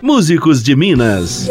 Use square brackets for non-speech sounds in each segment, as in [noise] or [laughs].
Músicos de Minas.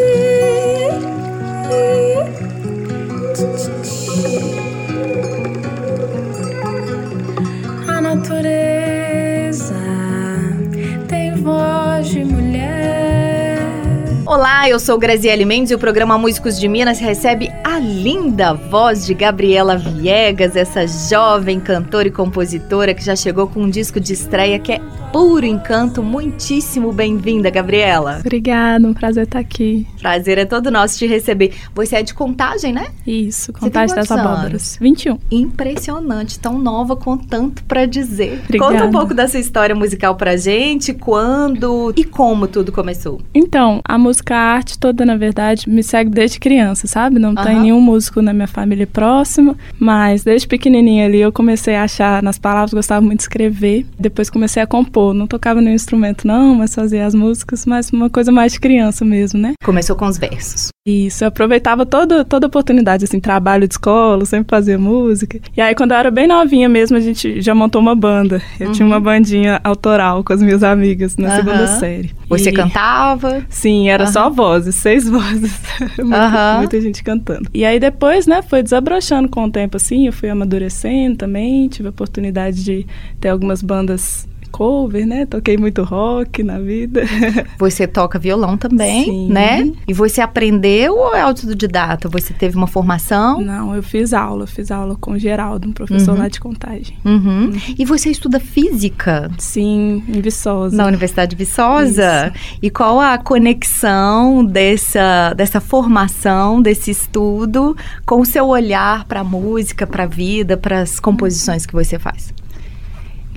Olá, eu sou Graziele Mendes e o programa Músicos de Minas recebe a linda voz de Gabriela Viegas, essa jovem cantora e compositora que já chegou com um disco de estreia que é puro encanto. Muitíssimo bem-vinda, Gabriela. Obrigada, um prazer estar aqui. Prazer é todo nosso te receber. Você é de Contagem, né? Isso, Contagem das Abóboras. anos? 21. Impressionante, tão nova com tanto pra dizer. Obrigada. Conta um pouco dessa história musical pra gente, quando e como tudo começou. Então, a música arte toda, na verdade, me segue desde criança, sabe? Não tem Aham. nenhum músico na minha família próximo, mas desde pequenininha ali eu comecei a achar nas palavras, gostava muito de escrever. Depois comecei a compor. Não tocava nenhum instrumento, não, mas fazia as músicas, mas uma coisa mais de criança mesmo, né? Começou com os versos. Isso, eu aproveitava toda, toda oportunidade, assim, trabalho de escola, sempre fazia música. E aí, quando eu era bem novinha mesmo, a gente já montou uma banda. Eu tinha uma bandinha autoral com as minhas amigas na Uhum. Segunda série. Você E- cantava? Sim, era só vozes, seis [laughs] vozes. muita, muita gente cantando. E aí depois, né, foi desabrochando com o tempo, assim, eu fui amadurecendo também, tive a oportunidade de ter algumas bandas cover, né, toquei muito rock na vida. [laughs] Você toca violão também, Sim. né? E você aprendeu ou é autodidata? Você teve uma formação? Não, eu fiz aula, fiz aula com o Geraldo, um professor Uhum. lá de contagem. Uhum. E você estuda física Sim, em Viçosa. na Universidade de Viçosa? E qual a conexão dessa, dessa formação, desse estudo, com o seu olhar para a música, para a vida, para as composições que você faz?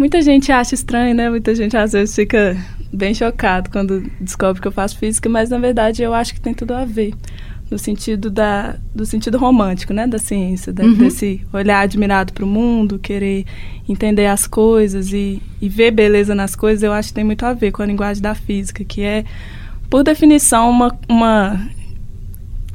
Muita gente acha estranho, né? Muita gente às vezes fica bem chocado quando descobre que eu faço física, mas na verdade eu acho que tem tudo a ver. No sentido da, do sentido romântico, né? Da ciência, da- Uhum. desse olhar admirado para o mundo, querer entender as coisas e, e ver beleza nas coisas, eu acho que tem muito a ver com a linguagem da física, que é, por definição, uma, uma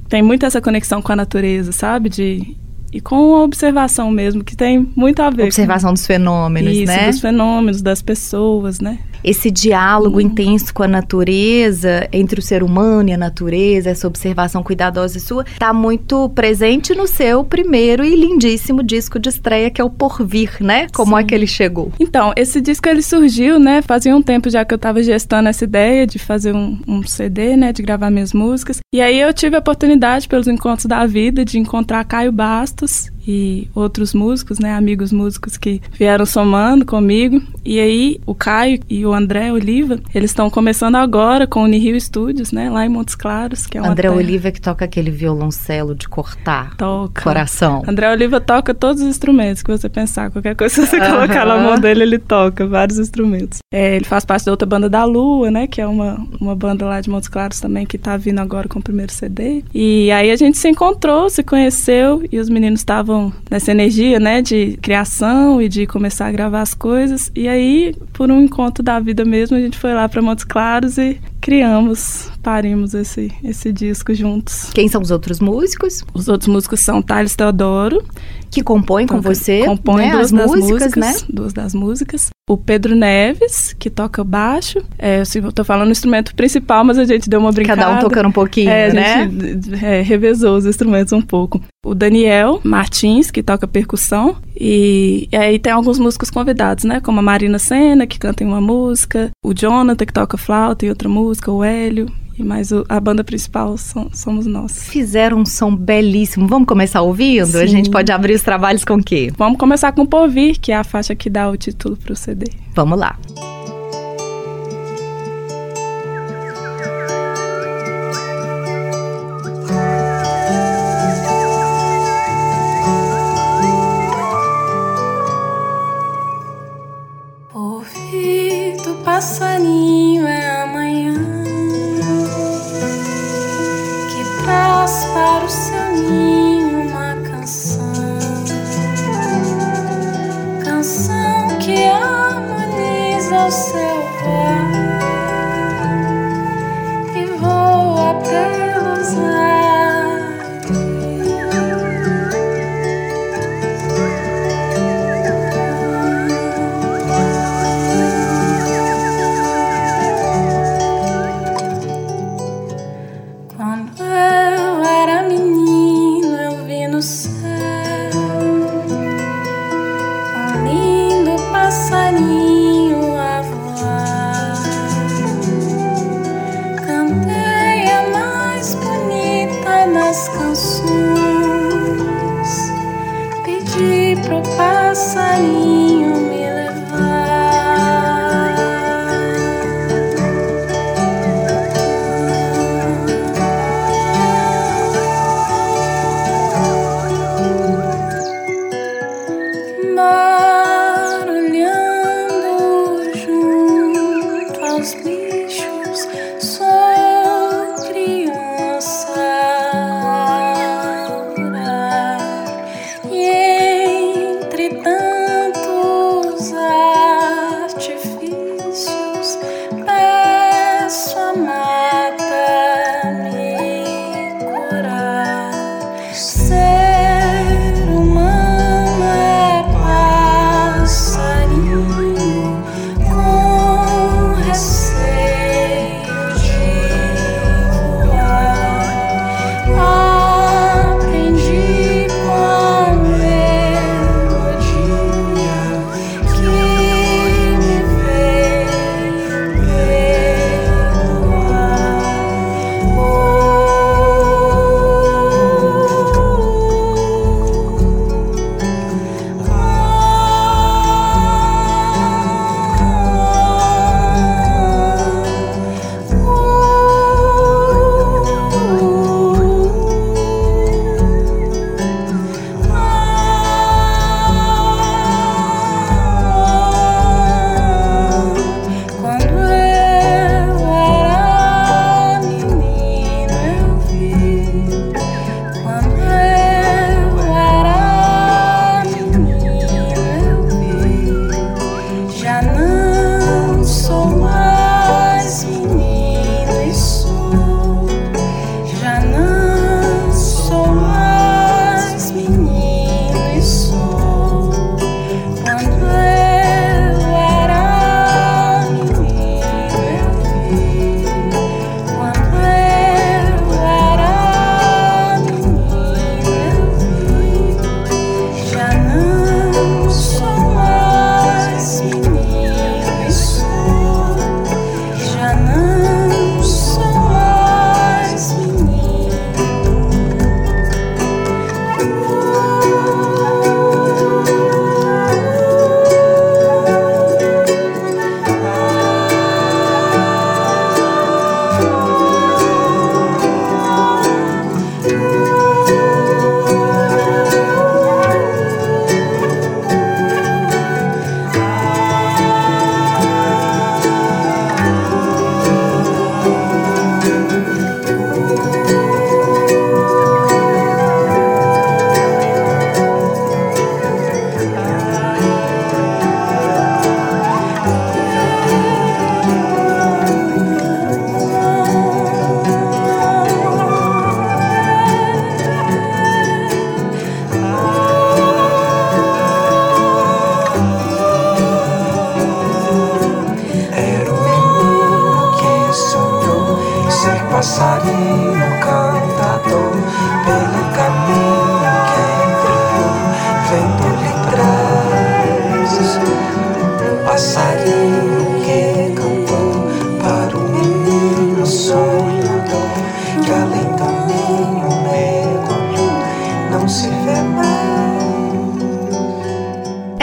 tem muito essa conexão com a natureza, sabe? De, e com a observação mesmo, que tem muito a ver com Observação dos fenômenos, isso, né? dos fenômenos, das pessoas, né? esse diálogo intenso com a natureza, entre o ser humano e a natureza, essa observação cuidadosa sua, está muito presente no seu primeiro e lindíssimo disco de estreia, que é o Porvir, né? Como é Sim. que ele chegou? Então, esse disco ele surgiu, né? Fazia um tempo já que eu estava gestando essa ideia de fazer um, um CD, né? De gravar minhas músicas. E aí eu tive a oportunidade, pelos encontros da vida, de encontrar Caio Bastos tous. E outros músicos, né? Amigos músicos que vieram somando comigo. E aí o Caio e o André Oliva, eles estão começando agora com o Unirio Studios, né? Lá em Montes Claros, que é André terra- Oliva que toca aquele violoncelo de cortar toca. coração. André Oliva toca todos os instrumentos que você pensar. Qualquer coisa que [laughs] você Aham. colocar na mão dele, ele toca vários instrumentos. É, ele faz parte da outra banda da Lua, né? Que é uma, uma banda lá de Montes Claros também, que tá vindo agora com o primeiro CD. E aí a gente se encontrou, se conheceu, e os meninos estavam nessa energia, né? De criação e de começar a gravar as coisas. E aí, por um encontro da vida mesmo, a gente foi lá para Montes Claros e criamos, parimos esse, esse disco juntos. Quem são os outros músicos Os outros músicos são Thales Teodoro, que compõem com você compõe né, duas as das músicas, músicas, né? Duas das músicas. O Pedro Neves, que toca baixo. É, eu, tô falando o instrumento principal, mas a gente deu uma brincada. Cada um tocando um pouquinho, é, a né? gente é, revezou os instrumentos um pouco. O Daniel Martins, que toca percussão. E, e aí tem alguns músicos convidados, né? Como a Marina Senna, que canta em uma música. O Jonathan, que toca flauta em outra música. O Hélio. Mais o- a banda principal som- somos nós. Fizeram um som belíssimo. Vamos começar ouvindo? A Sim. gente pode abrir os trabalhos com o quê? Vamos começar com o Povir, que é a faixa que dá o título pro CD. Vamos lá. Ouvir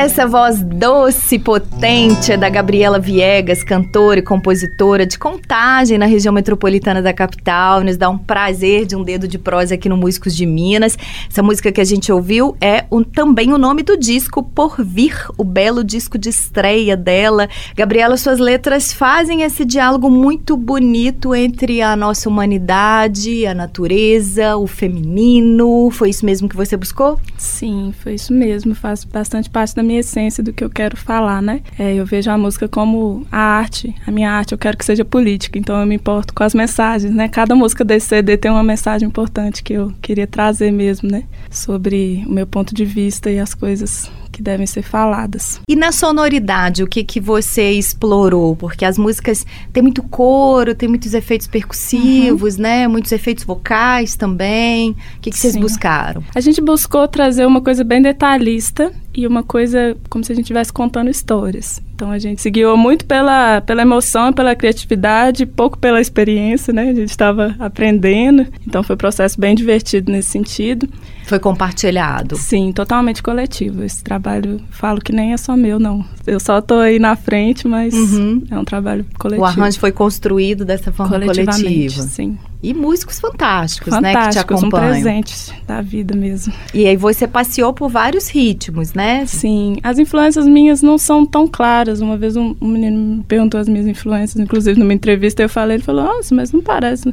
Essa voz doce, potente é da Gabriela Viegas, cantora e compositora de Contagem na região metropolitana da capital. Nos dá um prazer de um dedo de prosa aqui no Músicos de Minas. Essa música que a gente ouviu é um, também o nome do disco Por Vir, o belo disco de estreia dela. Gabriela, suas letras fazem esse diálogo muito bonito entre a nossa humanidade, a natureza, o feminino. Foi isso mesmo que você buscou? Sim, foi isso mesmo. Faz bastante parte da minha essência do que eu quero falar, né? É, eu vejo a música como a arte, a minha arte, eu quero que seja política, então eu me importo com as mensagens, né? Cada música desse CD tem uma mensagem importante que eu queria trazer mesmo, né? Sobre o meu ponto de vista e as coisas que devem ser faladas. E na sonoridade, o que que você explorou? Porque as músicas têm muito coro, tem muitos efeitos percussivos, uhum. né? Muitos efeitos vocais também. O que, que vocês buscaram? A gente buscou trazer uma coisa bem detalhista e uma coisa como se a gente estivesse contando histórias. Então a gente se guiou muito pela, pela emoção, pela criatividade, pouco pela experiência, né? A gente estava aprendendo, então foi um processo bem divertido nesse sentido. Foi compartilhado? Sim, totalmente coletivo. Esse trabalho, falo que nem é só meu, não. Eu só estou aí na frente, mas uhum. é um trabalho coletivo. O arranjo foi construído dessa forma coletiva. Sim. E músicos fantásticos, né, que te Fantásticos, um acompanham. presente da vida mesmo. E aí você passeou por vários ritmos, né? Sim, as influências minhas não são tão claras. Uma vez um, um menino me perguntou as minhas influências, inclusive numa entrevista eu falei, ele falou, nossa, mas não parece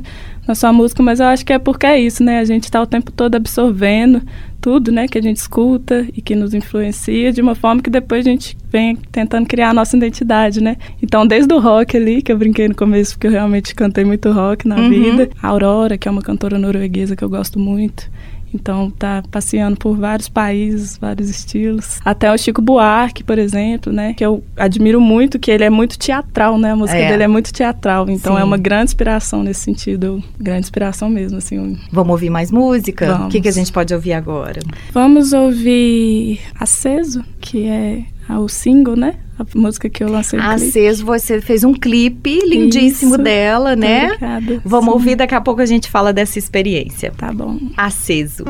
na sua música, mas eu acho que é porque é isso, né? A gente está o tempo todo absorvendo tudo, né, que a gente escuta e que nos influencia de uma forma que depois a gente vem tentando criar a nossa identidade, né? Então, desde o rock ali, que eu brinquei no começo, porque eu realmente cantei muito rock na Uhum. vida, a Aurora, que é uma cantora norueguesa que eu gosto muito. Então, tá passeando por vários países, vários estilos. Até o Chico Buarque, por exemplo, né? Que eu admiro muito, que ele é muito teatral, né? A música É. dele é muito teatral. Então, Sim. é uma grande inspiração nesse sentido. Grande inspiração mesmo, assim. Vamos ouvir mais música? Vamos. O que, que a gente pode ouvir agora? Vamos ouvir Aceso, que é o single, né? A música que eu lancei. Aceso, você fez um clipe lindíssimo Isso. dela, né? Obrigada. Vamos Sim. ouvir, daqui a pouco a gente fala dessa experiência. Tá bom. Aceso.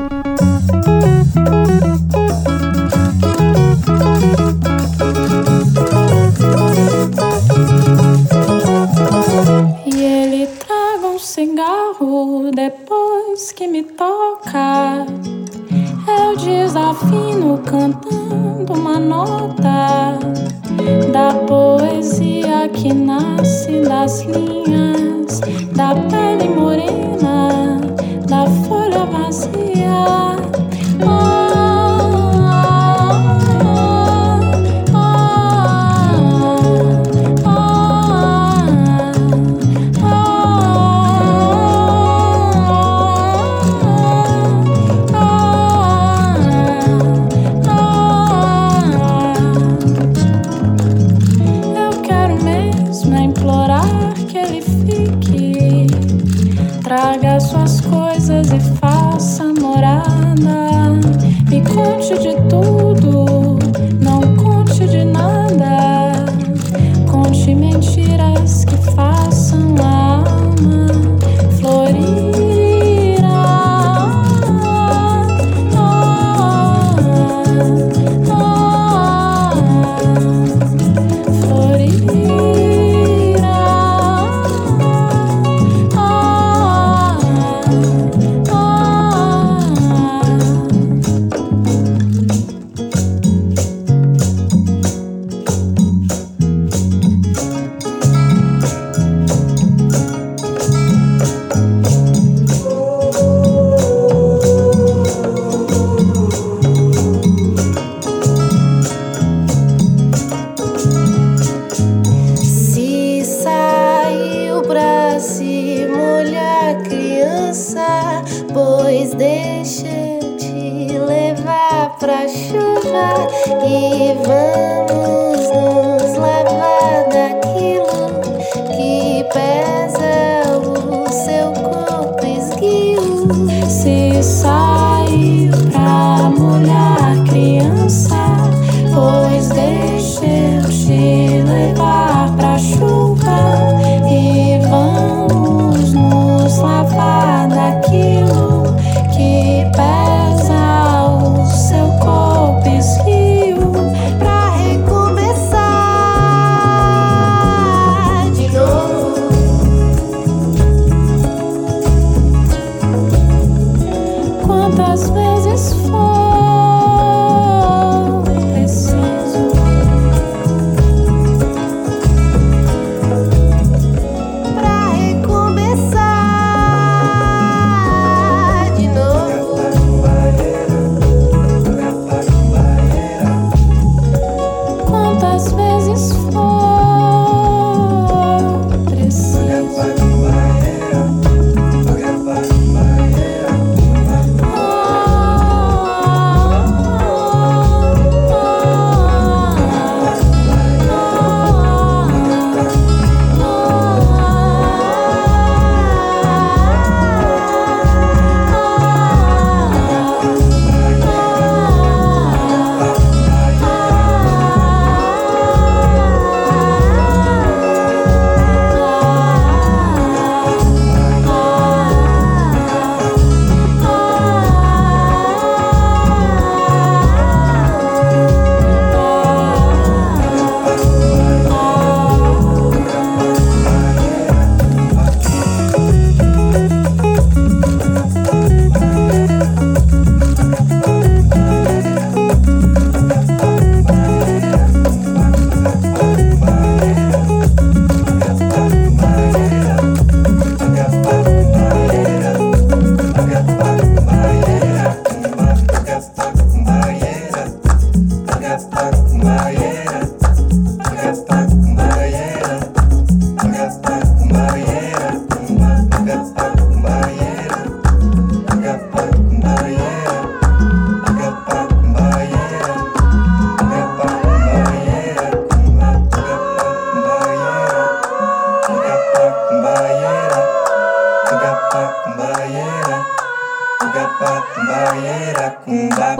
E ele traga um cigarro depois que me toca. Desafino cantando uma nota da poesia que nasce das linhas da pele morena, da folha vazia.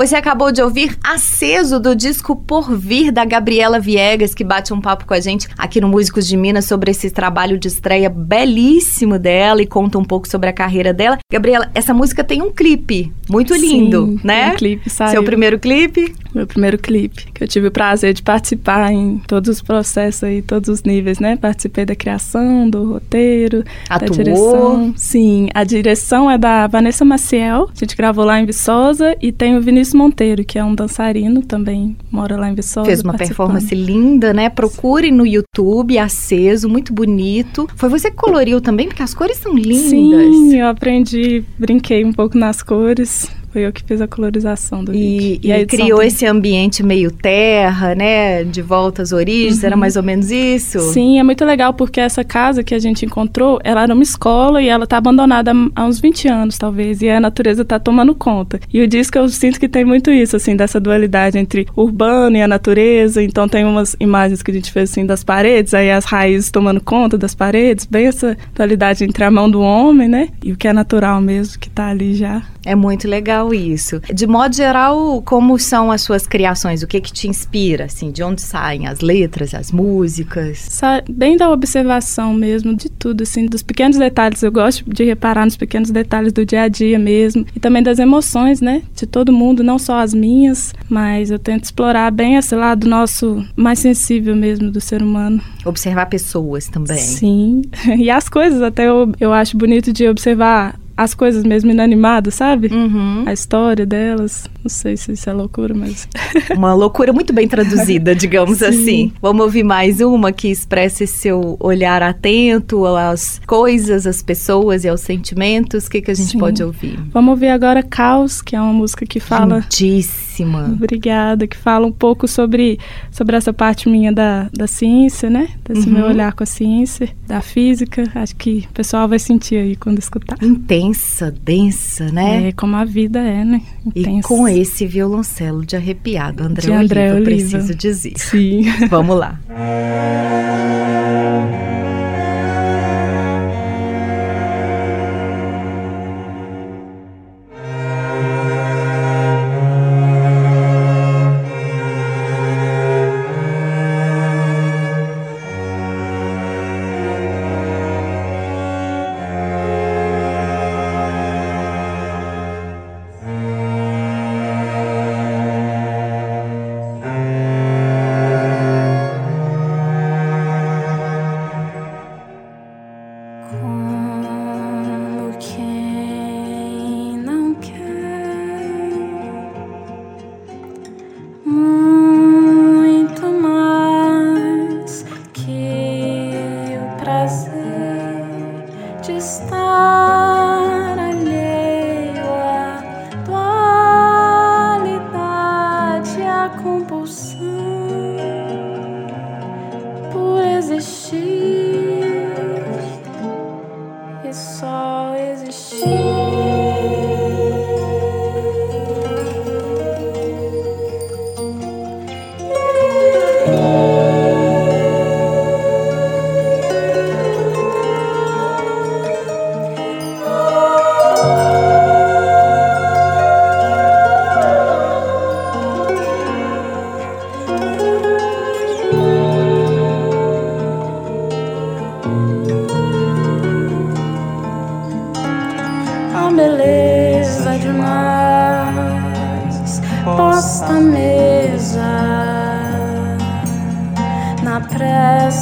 Você acabou de ouvir Aceso do disco Por Vir da Gabriela Viegas, que bate um papo com a gente aqui no Músicos de Minas sobre esse trabalho de estreia belíssimo dela e conta um pouco sobre a carreira dela. Gabriela, essa música tem um clipe muito lindo, Sim, né? Um clipe, saiu. Seu primeiro clipe? Meu primeiro clipe, que eu tive o prazer de participar em todos os processos aí, todos os níveis, né? Participei da criação, do roteiro, Atuou? da direção. Sim, a direção é da Vanessa Maciel, a gente gravou lá em Viçosa, e tem o Vinícius Monteiro, que é um dançarino, também mora lá em Viçosa. Fez uma performance linda, né? Procure no YouTube, aceso, muito bonito. Foi você que coloriu também, porque as cores são lindas. Sim, eu aprendi, brinquei um pouco nas cores. Foi eu que fiz a colorização do E, vídeo. e edição criou também. esse ambiente meio terra, né? De volta às origens, era mais ou menos isso? Uhum. Sim, é muito legal porque essa casa que a gente encontrou, ela era uma escola e ela tá abandonada há uns 20 anos, talvez, e a natureza tá tomando conta. E o disco eu sinto que tem muito isso, assim, dessa dualidade entre o urbano e a natureza. Então tem umas imagens que a gente fez assim das paredes, aí as raízes tomando conta das paredes, bem essa dualidade entre a mão do homem, né? E o que é natural mesmo, que tá ali já. É muito legal isso. De modo geral, como são as suas criações? O que que te inspira, assim? De onde saem as letras, as músicas? Sa- Bem da observação mesmo, de tudo, assim, dos pequenos detalhes. Eu gosto de reparar nos pequenos detalhes do dia a dia mesmo. E também das emoções, né? De todo mundo, não só as minhas, mas eu tento explorar bem esse lado nosso mais sensível mesmo do ser humano. Observar pessoas também. Sim. [laughs] E as coisas, até eu, eu acho bonito de observar as coisas mesmo inanimadas, sabe? Uhum. A história delas. Não sei se isso é loucura, mas. [laughs] Uma loucura muito bem traduzida, digamos Sim. assim. Vamos ouvir mais uma que expressa esse seu olhar atento às coisas, às pessoas e aos sentimentos. O que, que a gente Sim. pode ouvir? Vamos ouvir agora Caos, que é uma música que fala. Lindíssima. Obrigada, que fala um pouco sobre, sobre essa parte minha da, da ciência, né? Desse Uhum. meu olhar com a ciência, da física. Acho que o pessoal vai sentir aí quando escutar. Intensa, densa, né? É como a vida é, né? E Intensa. com esse violoncelo de arrepiado, André, De André Oliva, Oliva. preciso dizer. Sim. [laughs] Vamos lá.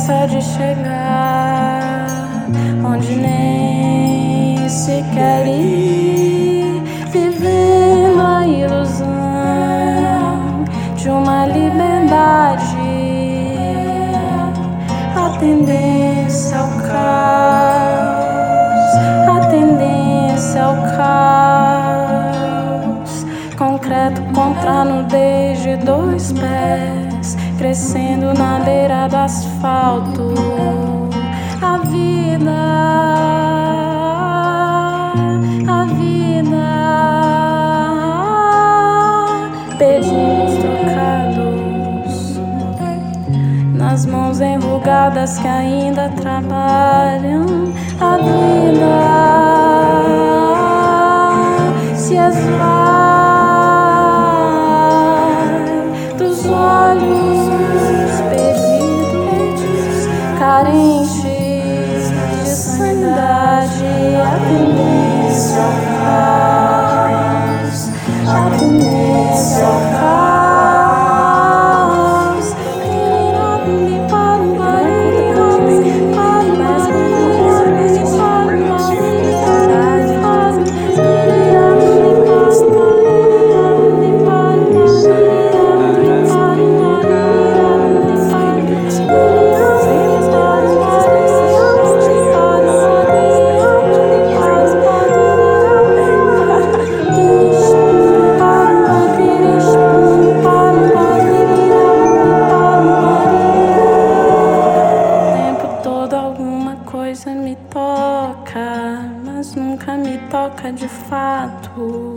Pressa de chegar onde nem se quer ir. Vivendo a ilusão de uma liberdade a tendência ao caos, a tendência ao caos, concreto contra a nudez de dois pés, crescendo na beira do asfalto. A vida, a vida, beijinhos trocados nas mãos enrugadas que ainda trabalham. A vida se esvai. Parentes de sanidade a tendência nunca me toca de fato.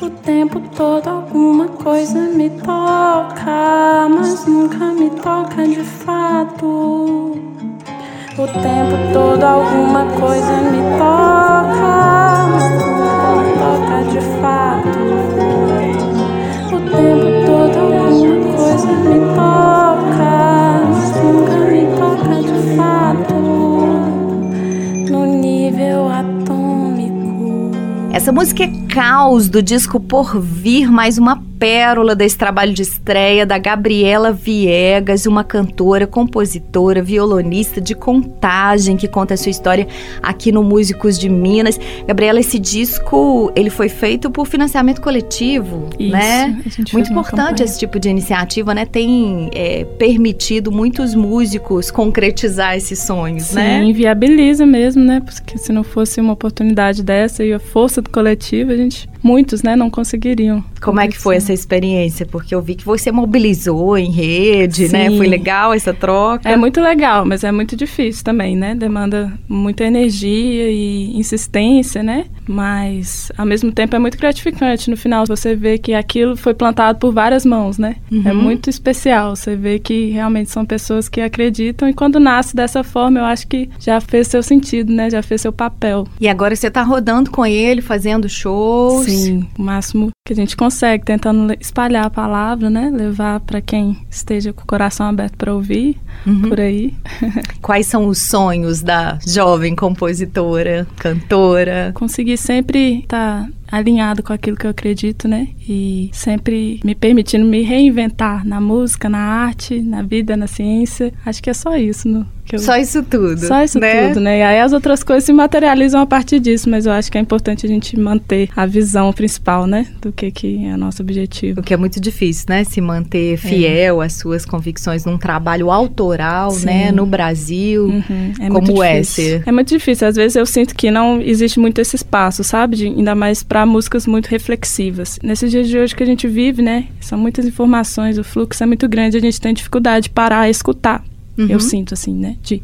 O tempo todo alguma coisa me toca, mas nunca me toca de fato. O tempo todo alguma coisa me toca, mas nunca me toca de fato. Música é Caos, do disco Por Vir, mais uma pérola desse trabalho de estreia da Gabriela Viegas, uma cantora, compositora, violonista de contagem que conta a sua história aqui no Músicos de Minas. Gabriela, esse disco, ele foi feito por financiamento coletivo, Isso, né? Muito importante esse tipo de iniciativa, né? Tem é, permitido muitos músicos concretizar esses sonhos, Sim, né? Sim, viabiliza mesmo, né? Porque se não fosse uma oportunidade dessa e a força do coletivo, a gente muitos, né, não conseguiriam. Como é que foi essa experiência? Porque eu vi que você mobilizou em rede, né? Sim. né? Foi legal essa troca. É muito legal, mas é muito difícil também, né? Demanda muita energia e insistência, né? Mas ao mesmo tempo é muito gratificante no final você vê que aquilo foi plantado por várias mãos, né? É uhum. É muito especial. Você vê que realmente são pessoas que acreditam e quando nasce dessa forma, eu acho que já fez seu sentido, né? Já fez seu papel. E agora você está rodando com ele, fazendo shows. Sim Sim, o máximo que a gente consegue, tentando espalhar a palavra, né? Levar para quem esteja com o coração aberto para ouvir uhum. por aí. [laughs] Quais são os sonhos da jovem compositora, cantora? Conseguir sempre estar tá alinhado com aquilo que eu acredito, né? E sempre me permitindo me reinventar na música, na arte, na vida, na ciência. Acho que é só isso, no, eu... Só isso tudo. Só isso né? tudo, né? E aí as outras coisas se materializam a partir disso, mas eu acho que é importante a gente manter a visão principal, né? Do que, que é nosso objetivo. O que é muito difícil, né? Se manter fiel é. às suas convicções num trabalho autoral, Sim. né? No Brasil, uhum. é como é ser. É muito difícil. Às vezes eu sinto que não existe muito esse espaço, sabe? De, ainda mais para músicas muito reflexivas. Nesses dias de hoje que a gente vive, né? São muitas informações, o fluxo é muito grande, a gente tem dificuldade de parar e escutar. Uhum. Eu sinto, assim, né? De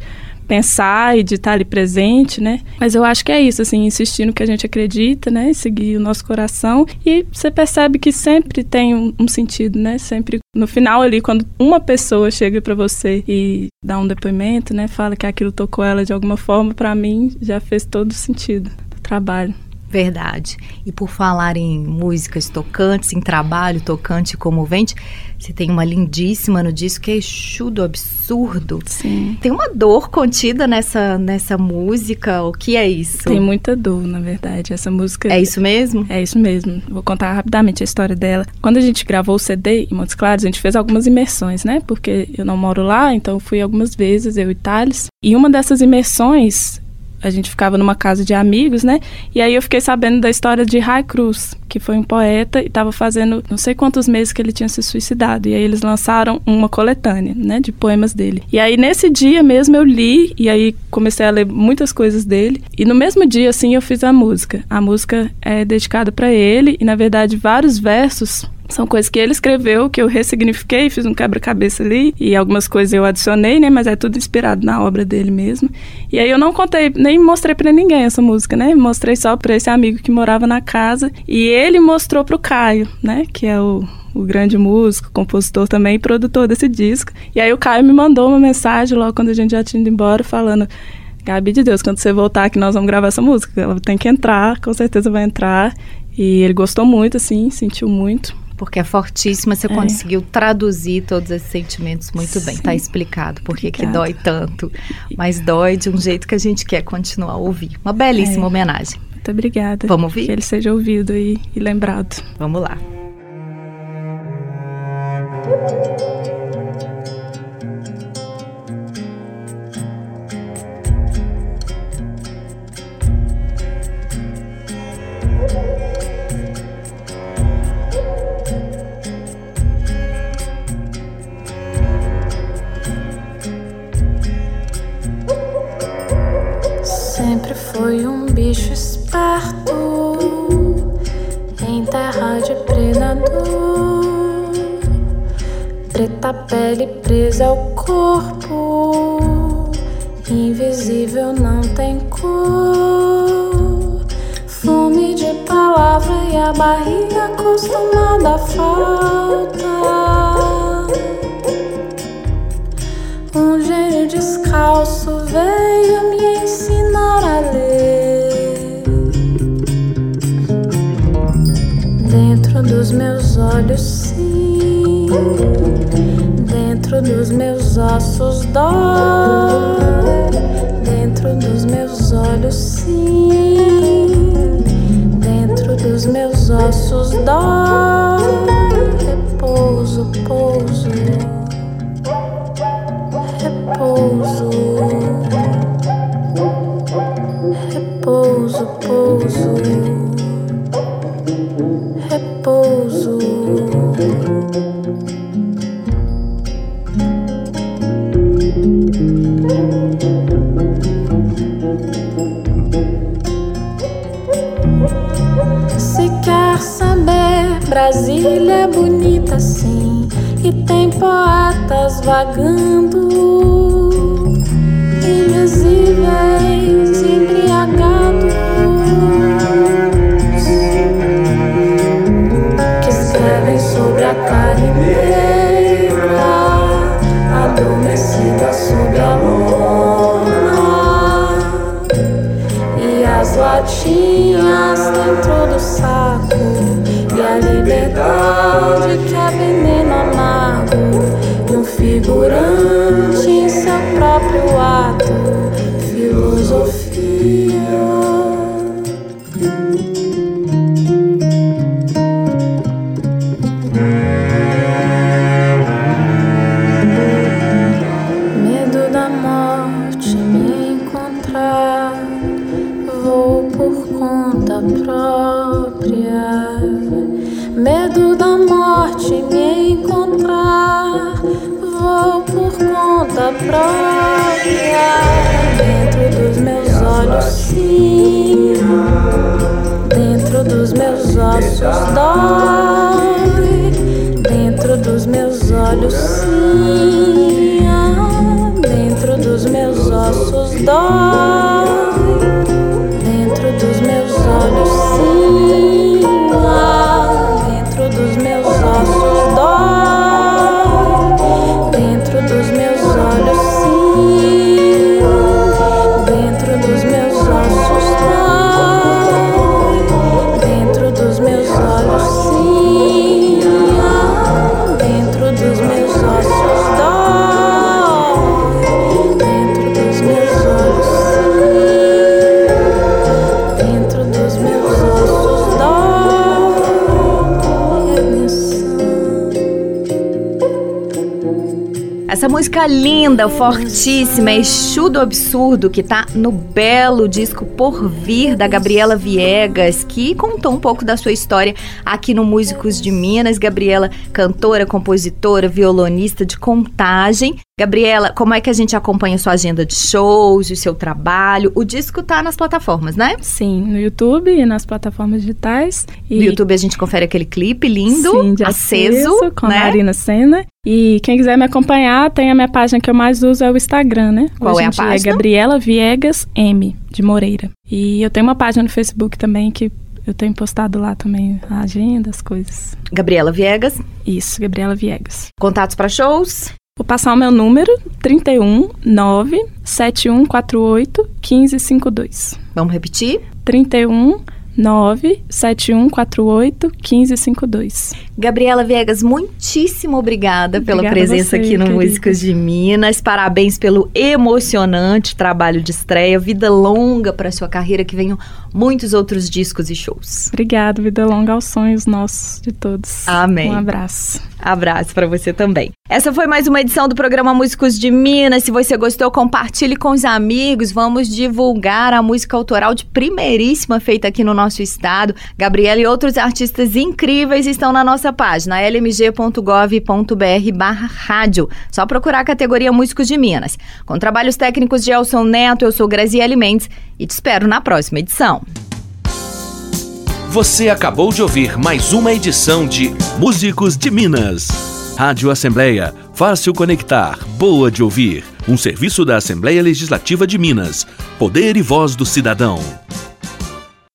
pensar e de estar ali presente, né? Mas eu acho que é isso, assim, insistir no que a gente acredita, né? Seguir o nosso coração. E você percebe que sempre tem um, um sentido, né? Sempre no final ali, quando uma pessoa chega para você e dá um depoimento, né? Fala que aquilo tocou ela de alguma forma, para mim já fez todo sentido do trabalho. Verdade. E por falar em músicas tocantes, em trabalho tocante e comovente, você tem uma lindíssima no disco que é Exu do Absurdo. Sim. Tem uma dor contida nessa, nessa música. O que é isso? Tem muita dor, na verdade. Essa música. É isso mesmo? É isso mesmo. Vou contar rapidamente a história dela. Quando a gente gravou o CD em Montes Claros, a gente fez algumas imersões, né? Porque eu não moro lá, então fui algumas vezes, eu e Thales. E uma dessas imersões a gente ficava numa casa de amigos, né? E aí eu fiquei sabendo da história de Rai Cruz, que foi um poeta e estava fazendo não sei quantos meses que ele tinha se suicidado. E aí eles lançaram uma coletânea, né, de poemas dele. E aí nesse dia mesmo eu li e aí comecei a ler muitas coisas dele. E no mesmo dia assim eu fiz a música. A música é dedicada para ele e na verdade vários versos são coisas que ele escreveu, que eu ressignifiquei, fiz um quebra-cabeça ali, e algumas coisas eu adicionei, né? Mas é tudo inspirado na obra dele mesmo. E aí eu não contei, nem mostrei para ninguém essa música, né? Mostrei só para esse amigo que morava na casa. E ele mostrou pro Caio, né? Que é o, o grande músico, compositor também produtor desse disco. E aí o Caio me mandou uma mensagem logo quando a gente já tinha ido embora, falando. Gabi de Deus, quando você voltar aqui, nós vamos gravar essa música. Ela tem que entrar, com certeza vai entrar. E ele gostou muito, assim, sentiu muito Porque é fortíssima, você É. conseguiu traduzir todos esses sentimentos muito bem. Tá explicado por que dói tanto. Mas dói de um jeito que a gente quer continuar a ouvir. Uma belíssima É. homenagem. Muito obrigada. Vamos ouvir? Que ele seja ouvido e, e lembrado. Vamos lá. Preta pele presa ao corpo, invisível não tem cor. Fome de palavra e a barriga acostumada à falta. Um gênio descalço veio me ensinar a ler. Dentro dos meus olhos. Dentro dos meus ossos dói. Dentro dos meus olhos, sim. Dentro dos meus ossos dói. Repouso, pouso repouso, Brasília é bonita sim e tem poetas vagando, invisíveis, embriagados, que escrevem sobre a carne negra, adormecida sob a lona. E as latinhas dentro do saco liberdade que é veneno amargo e um figurante em seu próprio ato filosofia Medo da morte me encontrar, vou por conta própria. Medo da morte me encontrar, vou por conta própria. Dentro dos meus olhos, sim. Dentro dos meus ossos dói. Essa música linda, fortíssima, Exu do Absurdo, que tá no belo disco Por Vir, da Gabriela Viegas, que contou um pouco da sua história aqui no Músicos de Minas. Gabriela, cantora, compositora, violonista de contagem. Gabriela, como é que a gente acompanha a sua agenda de shows, o seu trabalho? O disco tá nas plataformas, né? Sim, no YouTube e nas plataformas digitais. E No YouTube a gente confere aquele clipe lindo, Sim, de aceso, com né? a Marina Senna. E quem quiser me acompanhar, tem a minha página que eu mais uso, é o Instagram, né? Qual Hoje é a dia página? É Gabriela Viegas M, de Moreira. E eu tenho uma página no Facebook também que eu tenho postado lá também a agenda, as coisas. Gabriela Viegas, Isso, Gabriela Viegas. contatos para shows. Vou passar o meu número, 31 9 7148 1552. Vamos repetir? 31 9 7148 1552. Gabriela Viegas, muitíssimo obrigada, obrigada pela presença você, aqui no querida. Músicos de Minas. Parabéns pelo emocionante trabalho de estreia. Vida longa para sua carreira, que venham muitos outros discos e shows. Obrigada, vida longa aos sonhos nossos de todos. Amém. Um abraço. Abraço para você também. Essa foi mais uma edição do programa Músicos de Minas. Se você gostou, compartilhe com os amigos. Vamos divulgar a música autoral de primeiríssima feita aqui no nosso estado. Gabriela e outros artistas incríveis estão na nossa página lmg.gov.br barra rádio. Só procurar a categoria Músicos de Minas. Com trabalhos técnicos de Elson Neto, eu sou Graziele Mendes e te espero na próxima edição. Você acabou de ouvir mais uma edição de Músicos de Minas. Rádio Assembleia, fácil conectar, boa de ouvir. Um serviço da Assembleia Legislativa de Minas. Poder e voz do cidadão.